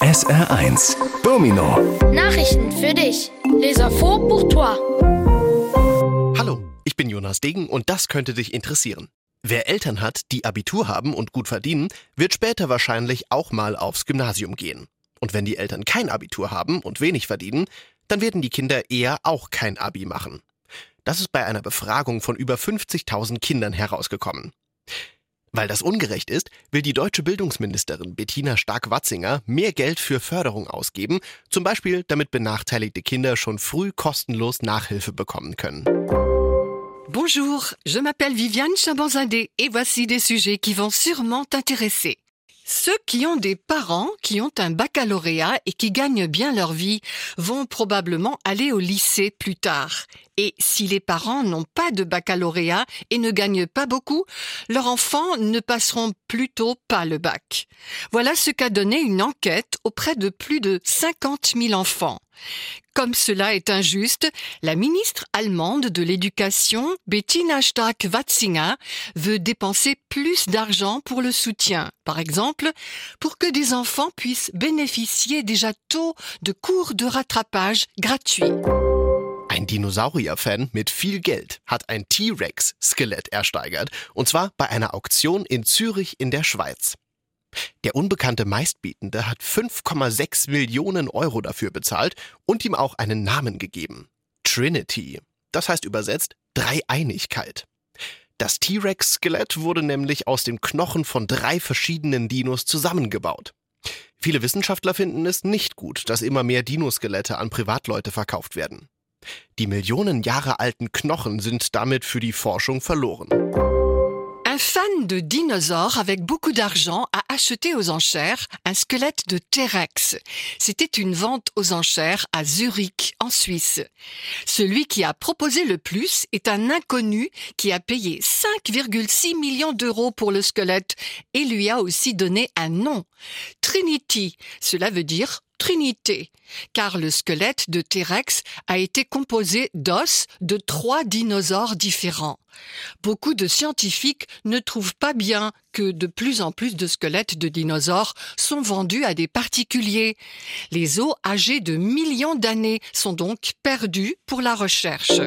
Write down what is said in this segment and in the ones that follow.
SR1 Domino Nachrichten für dich. Les infos pour toi. Hallo, ich bin Jonas Degen und das könnte dich interessieren. Wer Eltern hat, die Abitur haben und gut verdienen, wird später wahrscheinlich auch mal aufs Gymnasium gehen. Und wenn die Eltern kein Abitur haben und wenig verdienen, dann werden die Kinder eher auch kein Abi machen. Das ist bei einer Befragung von über 50.000 Kindern herausgekommen. Weil das ungerecht ist, will die deutsche Bildungsministerin Bettina Stark-Watzinger mehr Geld für Förderung ausgeben, zum Beispiel damit benachteiligte Kinder schon früh kostenlos Nachhilfe bekommen können. Bonjour, je m'appelle Viviane Chabanzadeh et voici des sujets qui vont sûrement t'intéresser. Ceux qui ont des parents qui ont un baccalauréat et qui gagnent bien leur vie vont probablement aller au lycée plus tard. Et si les parents n'ont pas de baccalauréat et ne gagnent pas beaucoup, leurs enfants ne passeront plutôt pas le bac. Voilà ce qu'a donné une enquête auprès de plus de 50 000 enfants. Comme cela est injuste, la ministre allemande de l'Éducation, Bettina Stark-Watzinger, veut dépenser plus d'argent pour le soutien. Par exemple, pour que des enfants puissent bénéficier déjà tôt de cours de rattrapage gratuits. Ein Dinosaurier-Fan mit viel Geld hat ein T-Rex-Skelett ersteigert, und zwar bei einer Auktion in Zürich in der Schweiz. Der unbekannte Meistbietende hat 5,6 Millionen Euro dafür bezahlt und ihm auch einen Namen gegeben. Trinity. Das heißt übersetzt Dreieinigkeit. Das T-Rex-Skelett wurde nämlich aus den Knochen von drei verschiedenen Dinos zusammengebaut. Viele Wissenschaftler finden es nicht gut, dass immer mehr Dinoskelette an Privatleute verkauft werden. Die Millionen Jahre alten Knochen sind damit für die Forschung verloren. Un fan de dinosaures avec beaucoup d'argent a acheté aux enchères un squelette de T-Rex. C'était une vente aux enchères à Zurich, en Suisse. Celui qui a proposé le plus est un inconnu qui a payé 5,6 millions d'euros pour le squelette et lui a aussi donné un nom. Trinity. Cela veut dire Trinité, car le squelette de T-Rex a été composé d'os de trois dinosaures différents. Beaucoup de scientifiques ne trouvent pas bien que de plus en plus de squelettes de dinosaures sont vendus à des particuliers. Les os âgés de millions d'années sont donc perdus pour la recherche.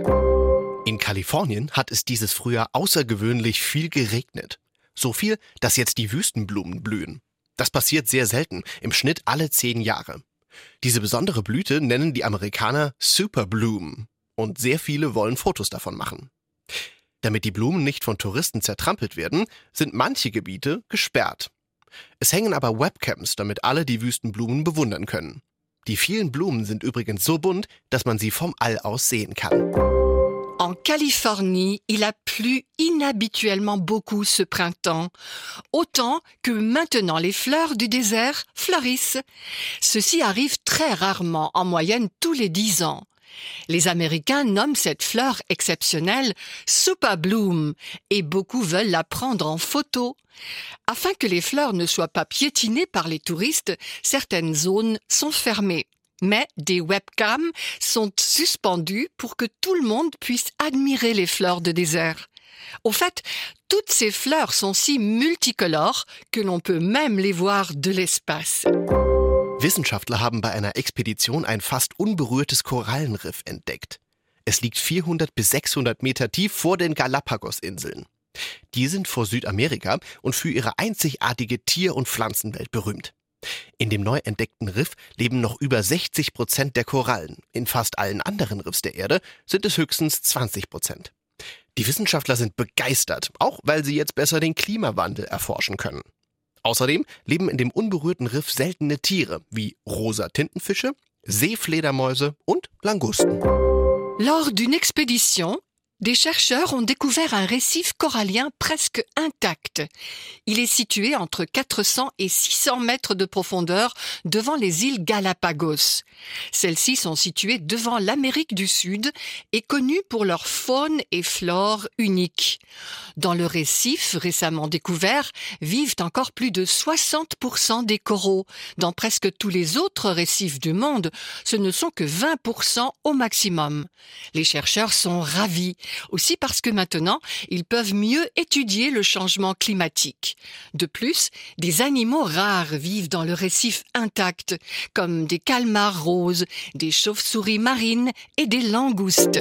In Kalifornien hat es dieses Frühjahr außergewöhnlich viel geregnet. So viel, dass jetzt die Wüstenblumen blühen. Das passiert sehr selten, im Schnitt alle zehn Jahre. Diese besondere Blüte nennen die Amerikaner Super Bloom und sehr viele wollen Fotos davon machen. Damit die Blumen nicht von Touristen zertrampelt werden, sind manche Gebiete gesperrt. Es hängen aber Webcams, damit alle die Wüstenblumen bewundern können. Die vielen Blumen sind übrigens so bunt, dass man sie vom All aus sehen kann. En Californie, il a plu inhabituellement beaucoup ce printemps, autant que maintenant les fleurs du désert fleurissent. Ceci arrive très rarement, en moyenne tous les dix ans. Les Américains nomment cette fleur exceptionnelle Super Bloom et beaucoup veulent la prendre en photo. Afin que les fleurs ne soient pas piétinées par les touristes, certaines zones sont fermées mais des webcams sont suspendues pour que tout le monde puisse admirer les fleurs de désert. Au fait, toutes ces fleurs sont si multicolores que l'on peut même les voir de l'espace. Wissenschaftler haben bei einer Expedition ein fast unberührtes Korallenriff entdeckt. Es liegt 400 bis 600 Meter tief vor den Galapagos-Inseln. Die sind vor Südamerika und für ihre einzigartige Tier- und Pflanzenwelt berühmt. In dem neu entdeckten Riff leben noch über 60 Prozent der Korallen. In fast allen anderen Riffs der Erde sind es höchstens 20 Prozent. Die Wissenschaftler sind begeistert, auch weil sie jetzt besser den Klimawandel erforschen können. Außerdem leben in dem unberührten Riff seltene Tiere wie rosa Tintenfische, Seefledermäuse und Langusten. Lors d'une expédition, des chercheurs ont découvert un récif corallien presque intact. Il est situé entre 400 et 600 mètres de profondeur devant les îles Galapagos. Celles-ci sont situées devant l'Amérique du Sud et connues pour leur faune et flore unique. Dans le récif récemment découvert vivent encore plus de 60% des coraux. Dans presque tous les autres récifs du monde, ce ne sont que 20% au maximum. Les chercheurs sont ravis Aussi parce que maintenant, ils peuvent mieux étudier le changement climatique. De plus, des animaux rares vivent dans le récif intact, comme des calmars roses, des chauves-souris marines et des langoustes.